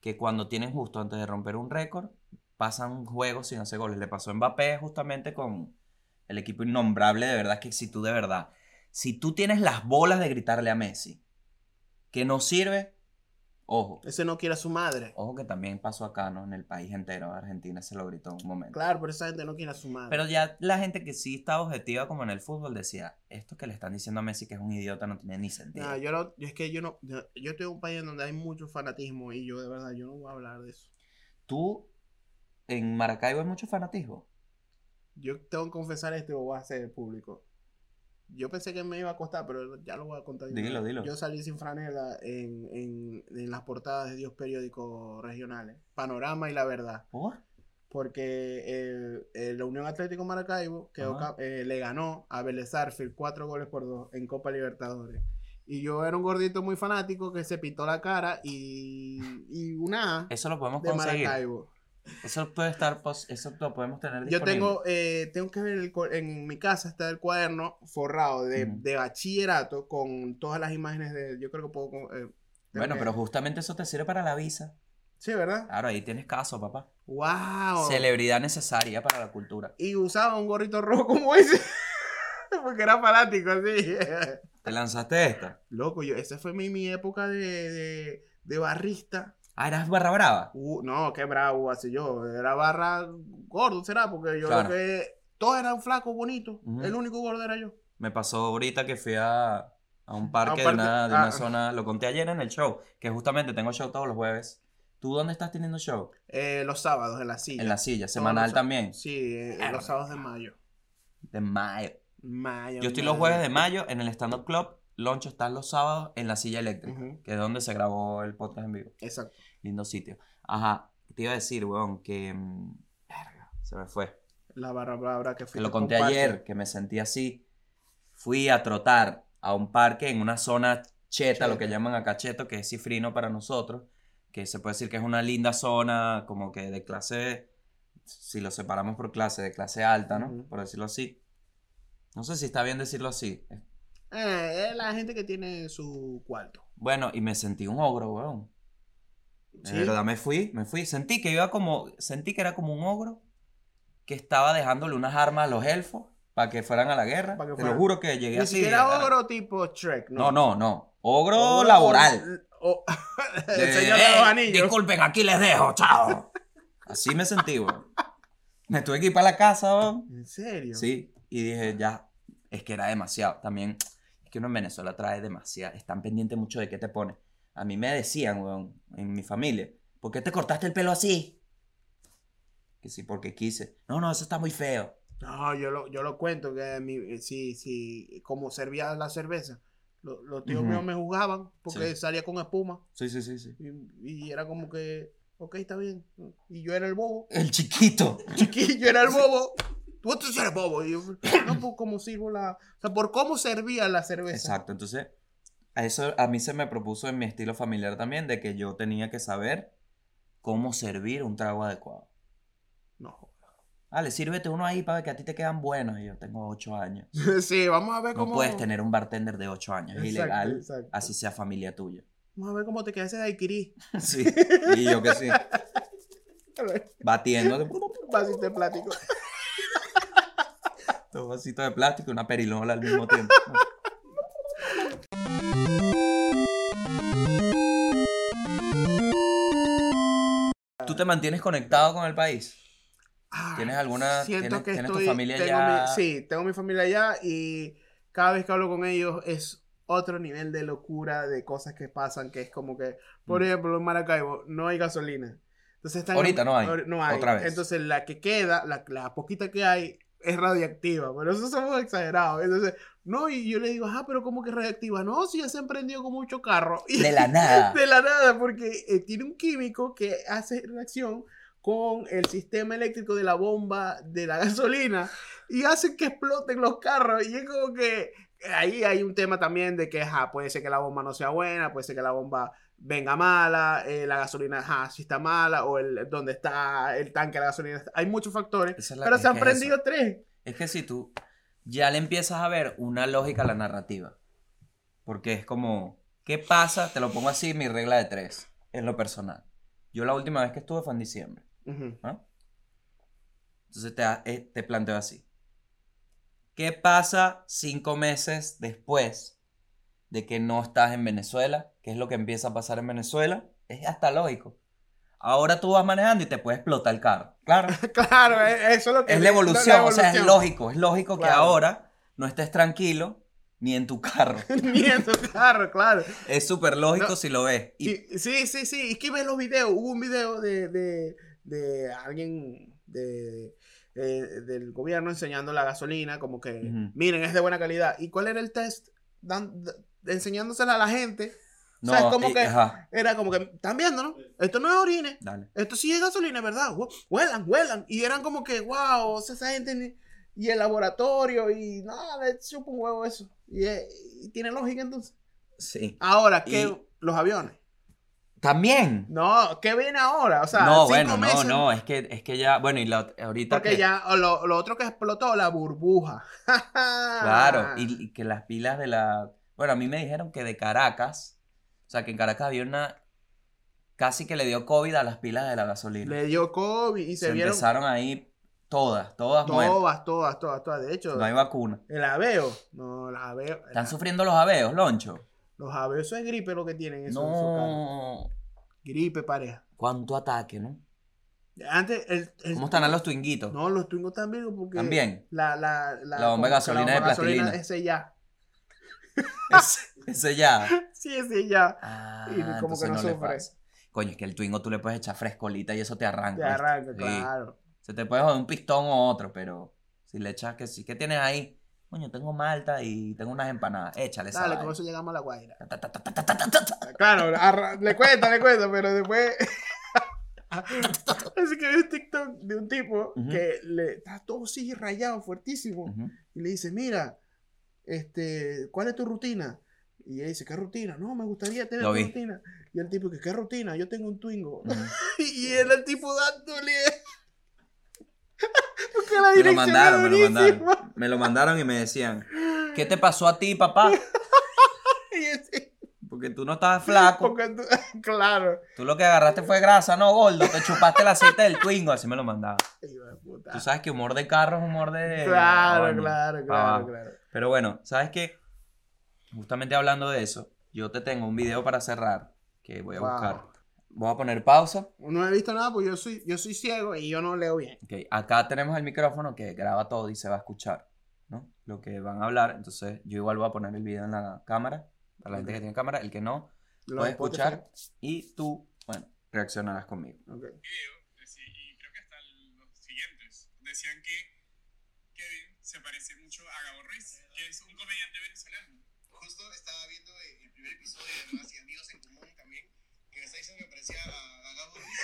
que cuando tienen justo antes de romper un récord, pasan juegos sin hacer goles. Le pasó a Mbappé justamente con el equipo innombrable, de verdad que si tú de verdad, si tú tienes las bolas de gritarle a Messi, que no sirve, ojo, Ese no quiere a su madre. ojo que también pasó acá, ¿no? En el país entero, Argentina se lo gritó en un momento. Claro, pero esa gente no quiere a su madre. Pero ya la gente que sí está objetiva como en el fútbol decía, esto que le están diciendo a Messi que es un idiota no tiene ni sentido. No, yo no, yo es que yo no, yo, estoy en un país en donde hay mucho fanatismo y yo de verdad, yo no voy a hablar de eso. Tú, en Maracaibo hay mucho fanatismo. Yo tengo que confesar esto y lo voy a hacer público. Yo pensé que me iba a costar, pero ya lo voy a contar. Dilo, vez. dilo. Yo salí sin franela en, en, en las portadas de Dios periódicos regionales. Panorama y La Verdad. ¿Por? Porque el, el- la Unión Atlético Maracaibo quedó eh, le ganó a Vélez Sarsfield cuatro goles por dos en Copa Libertadores. Y yo era un gordito muy fanático que se pintó la cara y, y una A Eso lo podemos de conseguir. Maracaibo. Eso puede estar, eso lo podemos tener Yo disponible. tengo, eh, tengo que ver, el, en mi casa está el cuaderno forrado de, de bachillerato con todas las imágenes de, yo creo que puedo, eh, Bueno, que- pero justamente eso te sirve para la visa. Sí, ¿verdad? Claro, ahí tienes caso, papá. ¡Wow! Celebridad necesaria para la cultura. Y usaba un gorrito rojo como ese. Porque era fanático, sí. ¿Te lanzaste esta? Loco, yo, esa fue mi, mi época de, de, de barrista. Ah, eras barra brava. Uh, no, qué bravo, así yo. Era barra gordo, será, porque yo Claro. lo que. Todos eran flacos, bonitos. El único gordo era yo. Me pasó ahorita que fui a, a un parque, parque, de una, de una ah. zona, lo conté ayer en el show, que justamente tengo show todos los jueves. ¿Tú dónde estás teniendo show? Eh, los sábados en la silla. En la silla, semanal también. Sí, eh, Verga. los sábados de mayo. De mayo. Mayo. Yo estoy los jueves de mayo en el Stand Up Club. Loncho está los sábados en la silla eléctrica, Ujú. que es donde se grabó el podcast en vivo. Exacto. Lindo sitio. Ajá, te iba a decir, weón, que. mm, Verga, se me fue. La barra brava que Te fui. lo conté ayer, que me sentí así. Fui a trotar a un parque en una zona cheta, lo que llaman acá cheto, que es cifrino para nosotros, que se puede decir que es una linda zona, como que de clase, si lo separamos por clase, de clase alta, ¿no? Por decirlo así. No sé si está bien decirlo así. Eh, es la gente que tiene su cuarto. Bueno, y me sentí un ogro, weón. De Sí. verdad me fui, me fui. Sentí que iba como, sentí que era como un ogro que estaba dejándole unas armas a los elfos para que fueran a la guerra. Te fueran. lo juro que llegué Ni así. siquiera a- ogro tipo Shrek, No, ¿no? no, no. Ogro, Ogro laboral. o- el De, señor de "Ey, los anillos. Disculpen, aquí les dejo, chao. Así me sentí, weón. Me tuve que ir para la casa, weón. ¿En serio? Sí, y dije, ya, es que era demasiado. También, que uno en Venezuela trae demasiado. Están pendientes mucho de qué te pones. A mí me decían, weón, en mi familia, ¿por qué te cortaste el pelo así? Que sí, porque quise. No, no, eso está muy feo. No, yo lo, yo lo cuento que mi, eh, sí, sí, como servía la cerveza, lo- los tíos Ujú. míos me juzgaban porque Sí. salía con espuma Sí, sí, sí, sí. y, y era como que, ok, está bien. Y yo era el bobo. El chiquito. Chiquillo, era el bobo. Tú eres bobo. Y yo, no, por cómo sirvo la. O sea, por cómo servía la cerveza. Exacto, entonces, a eso a mí se me propuso en mi estilo familiar también, de que yo tenía que saber cómo servir un trago adecuado. No. Vale, sírvete uno ahí para que a ti te quedan buenos. Y yo tengo 8 años. Sí, vamos a ver No cómo. puedes tener un bartender de 8 años. Es Exacto, ilegal, exacto. así sea familia tuya. Vamos a ver cómo te queda ese daiquiri. Sí, y yo que sí. Batiendo vasito plástico. Dos vasitos de plástico y una perilola al mismo tiempo. ¿Tú te mantienes conectado con el país? Ah, ¿Tienes alguna- Siento tienes- que tienes tu familia tengo allá? mi- sí, tengo mi familia allá y cada vez que hablo con ellos es otro nivel de locura de cosas que pasan que es como que, por Mm. ejemplo, en Maracaibo no hay gasolina. Entonces están Ahorita no hay, No hay. otra vez. Entonces la que queda, la, la poquita que hay, es radiactiva. Pero eso somos exagerados. Entonces, no, y yo le digo, ah, pero ¿cómo que es radiactiva? No, si ya se han prendido con mucho carro. Y De la nada. de la nada, porque eh, tiene un químico que hace reacción con el sistema eléctrico de la bomba de la gasolina y hace que exploten los carros. Y es como que ahí hay un tema también de que ajá, puede ser que la bomba no sea buena, puede ser que la bomba venga mala, eh, la gasolina ajá, si está mala, o el donde está el tanque de la gasolina. Hay muchos factores, es la- pero es se han es prendido eso. tres. Es que si tú ya le empiezas a ver una lógica a la narrativa. Porque es como, ¿qué pasa? Te lo pongo así, mi regla de tres, en lo personal. Yo la última vez que estuve fue en diciembre. Entonces te, eh, te planteo así. ¿Qué pasa cinco meses después de que no estás en Venezuela? ¿Qué es lo que empieza a pasar en Venezuela? Es hasta lógico. Ahora tú vas manejando y te puede explotar el carro. Claro. Claro, eh, eso es lo que Es la evolución, o sea, es evolución. lógico. Es lógico que ahora no estés tranquilo ni en tu carro. Ni en tu carro, claro. Es súper lógico No. si lo ves. Y, sí, sí, sí. Es que ves los videos. Hubo un video de, de, de alguien de, eh, del gobierno enseñando la gasolina, como que, miren, es de buena calidad. ¿Y cuál era el test? Dan- enseñándosela a la gente. no, o sea, es como y- que ajá, era como que, están viendo, ¿no? Esto no es orine. dale. Esto sí es gasolina, ¿verdad? Hue- Huelan, huelan. Y eran como que, wow, o sea, esa gente y el laboratorio y nada, le chupa un huevo eso. Y, eh, y tiene lógica entonces. Sí. Ahora, ¿qué? Y- Los aviones. También. No, ¿qué viene ahora? O sea, no, cinco bueno, no, meses- no, es que, es que ya, bueno, y la, ahorita Porque que- ya, lo, lo otro que explotó, la burbuja. Claro, y, y que las pilas de la... Bueno, a mí me dijeron que de Caracas, o sea, que en Caracas había una... Casi que le dio COVID a las pilas de la gasolina. Le dio COVID y se, Se vieron empezaron ahí todas, todas muertas. todas, todas, todas, todas. De hecho, No hay vacuna. el aveo. No, el aveo. Están sufriendo los aveos, Loncho. Los aveos, eso es gripe lo que tienen. Eso. No. Gripe, pareja. Cuánto ataque, ¿no? Antes, el, el- ¿Cómo están los twinguitos? No, los twingos también, porque. También. La, la, la, La bomba de gasolina de plastilina. Ese ya. Ese, ese ya. Sí, ese ya. Ah, Y como que no le sufre. Coño, es que el Twingo tú le puedes echar frescolita y eso te arranca. Te ¿viste? arranca, Sí. claro. Se te puede joder un pistón o otro, pero si le echas que sí, ¿qué tienes ahí? coño, tengo malta y tengo unas empanadas, échale esa Dale, con eso llegamos a la Guaira. Claro, le cuento, le cuento, pero después... Así que vi un TikTok de un tipo que le está todo así rayado, fuertísimo. Y le dice, mira, este, ¿cuál es tu rutina? Y él dice, ¿qué rutina? No, me gustaría tener una rutina. Y el tipo, ¿qué rutina? Yo tengo un Twingo. Y él, el tipo dándole... La Me lo mandaron, me lo mandaron. Me lo mandaron y me decían, ¿qué te pasó a ti, papá? Porque tú no estabas flaco. tú- claro. Tú lo que agarraste fue grasa, no, gordo. Te chupaste el aceite del Twingo. Así me lo mandaban. Tú sabes que humor de carro es humor de... Claro, claro, claro, claro. Pero bueno, ¿sabes qué? Justamente hablando de eso, yo te tengo un video para cerrar que voy a Wow. buscar. Voy a poner pausa. No he visto nada porque yo soy, yo soy ciego y yo no leo bien. Ok, acá tenemos el micrófono que graba todo y se va a escuchar, ¿no? Lo que van a hablar. Entonces, yo igual voy a poner el video en la cámara. Para la gente Ok. que tiene cámara, el que no, Lo puede escuchar. Y tú, bueno, reaccionarás conmigo. Ok. video, decí- y creo que hasta los siguientes, decían que Kevin se parece mucho a Gabo Ruiz, que es un comediante venezolano. Justo estaba viendo el primer episodio de Demás y Amigos en Común también, que me está diciendo que parecía a, a Gabo Ruiz.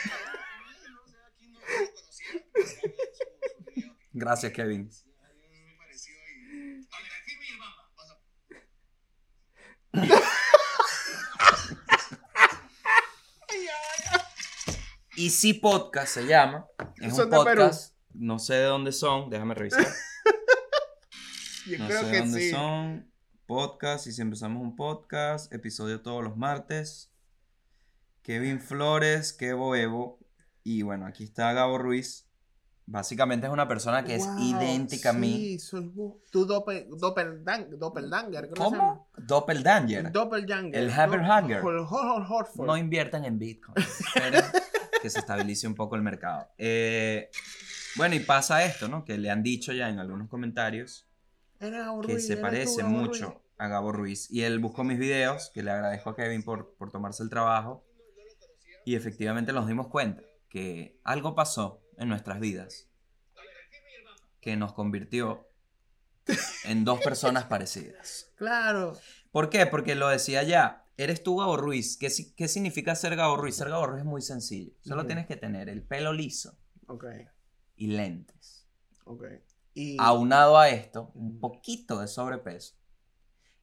y yo, "No, o sea, aquí no, no lo conocía, pero estaba viendo su, su video. Gracias, Kevin. Parecido y... A ver, el firme y el bamba. Pasa. Easy Podcast se llama. Es Son un de podcast. No sé de dónde son, déjame revisar. Yo No creo sé de que dónde sí. son. Podcast, y si empezamos un podcast, episodio todos los martes. Kevin Flores, Kevo Evo. Y bueno, aquí está Gabo Ruiz. Básicamente es una persona que es Wow, idéntica a mí. Sí. Tú doppel, doppeldan- doppeldanger. ¿cómo. Doppeldanger. Doppelganger. El Haberhanger. No inviertan en Bitcoin. Esperen que se estabilice un poco el mercado. Eh, bueno, y pasa esto, ¿no? Que le han dicho ya en algunos comentarios Era que se tú, parece Gabo mucho Ruiz. a Gabo Ruiz. Y él buscó mis videos, que le agradezco a Kevin por, por tomarse el trabajo. Y efectivamente nos dimos cuenta que algo pasó en nuestras vidas que nos convirtió en dos personas parecidas. Claro. ¿Por qué? Porque lo decía ya. Eres tú Gabo Ruiz. ¿Qué, qué significa ser Gabo Ruiz? Ser Gabo Ruiz es muy sencillo. Solo tienes que tener el pelo liso y lentes. ok. Y Aunado a esto, un poquito de sobrepeso.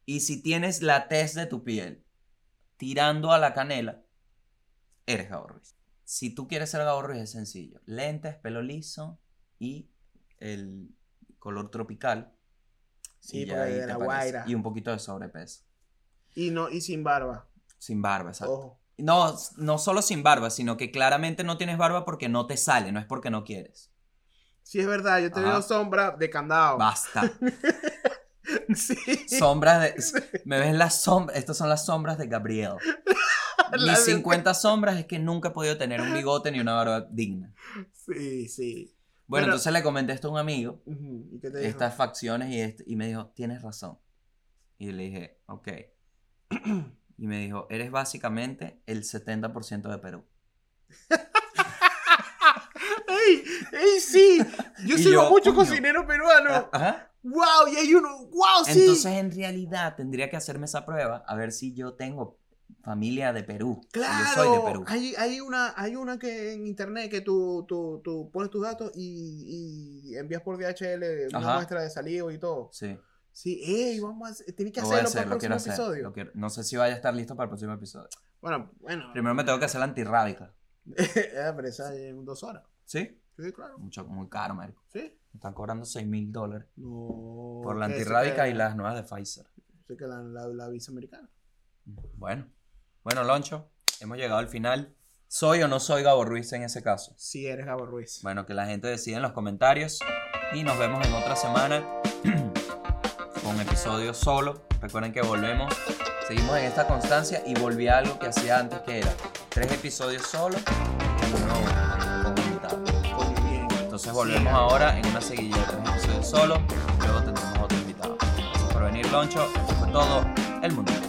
Y si tienes la tez de tu piel tirando a la canela, eres Gabo Ruiz. Si tú quieres ser Gabo Ruiz es sencillo. Lentes, pelo liso y el color tropical. Sí, y porque ahí de la. Guaira. Y un poquito de sobrepeso. y, no, y sin barba. Sin barba, exacto. Ojo. No, no solo sin barba, sino que claramente no tienes barba porque no te sale, no es porque no quieres. Sí, es verdad. Yo te Ajá. veo sombra de candado. Basta. Sí. Sombras de. Me ves las sombras. Estas son las sombras de Gabriel. Mis de- 50 sombras es que nunca he podido tener un bigote ni una barba digna. Sí, sí. Bueno, Pero- entonces le comenté esto a un amigo, ¿Y qué te dijo? estas facciones, y, este- y me dijo, tienes razón. Y le dije, ok. Y me dijo, eres básicamente el 70% de Perú. ¡Ey! ¡Ey, sí! Yo sigo mucho coño. cocinero peruano. Ajá. ¡Wow! Y hay uno. ¡Wow! Sí. Entonces, en realidad, tendría que hacerme esa prueba a ver si yo tengo familia de Perú. Claro, Yo soy de Perú. Hay, hay, una, hay una que en internet que tú, tú, tú pones tus datos y, y envías por DHL una Ajá. muestra de saliva y todo. Sí. Sí, ey, vamos a hacer, tienes que hacerlo hacer, para el próximo episodio. quiero- No sé si vaya a estar listo para el próximo episodio. Bueno, bueno. Primero me tengo que hacer la antirrábica. Ah, pero esa en dos horas. ¿Sí? Sí, claro. Mucho, muy caro, marico. Sí. Me están cobrando 6 mil dólares No. por la antirrábica que- y las nuevas de Pfizer. Sé que la, la, la visa americana. Bueno. Bueno, Loncho, hemos llegado al final. ¿Soy o no soy Gabo Ruiz en ese caso? Sí, eres Gabo Ruiz. Bueno, que la gente decida en los comentarios. Y nos vemos en otra semana con episodios solo. Recuerden que volvemos. Seguimos en esta constancia y volví a algo que hacía antes que era tres episodios solo y uno. Entonces volvemos ahora en una seguidilla de tres episodios solo. Luego tendremos otro invitado. Gracias por venir, Loncho. Esto fue todo. El mundo.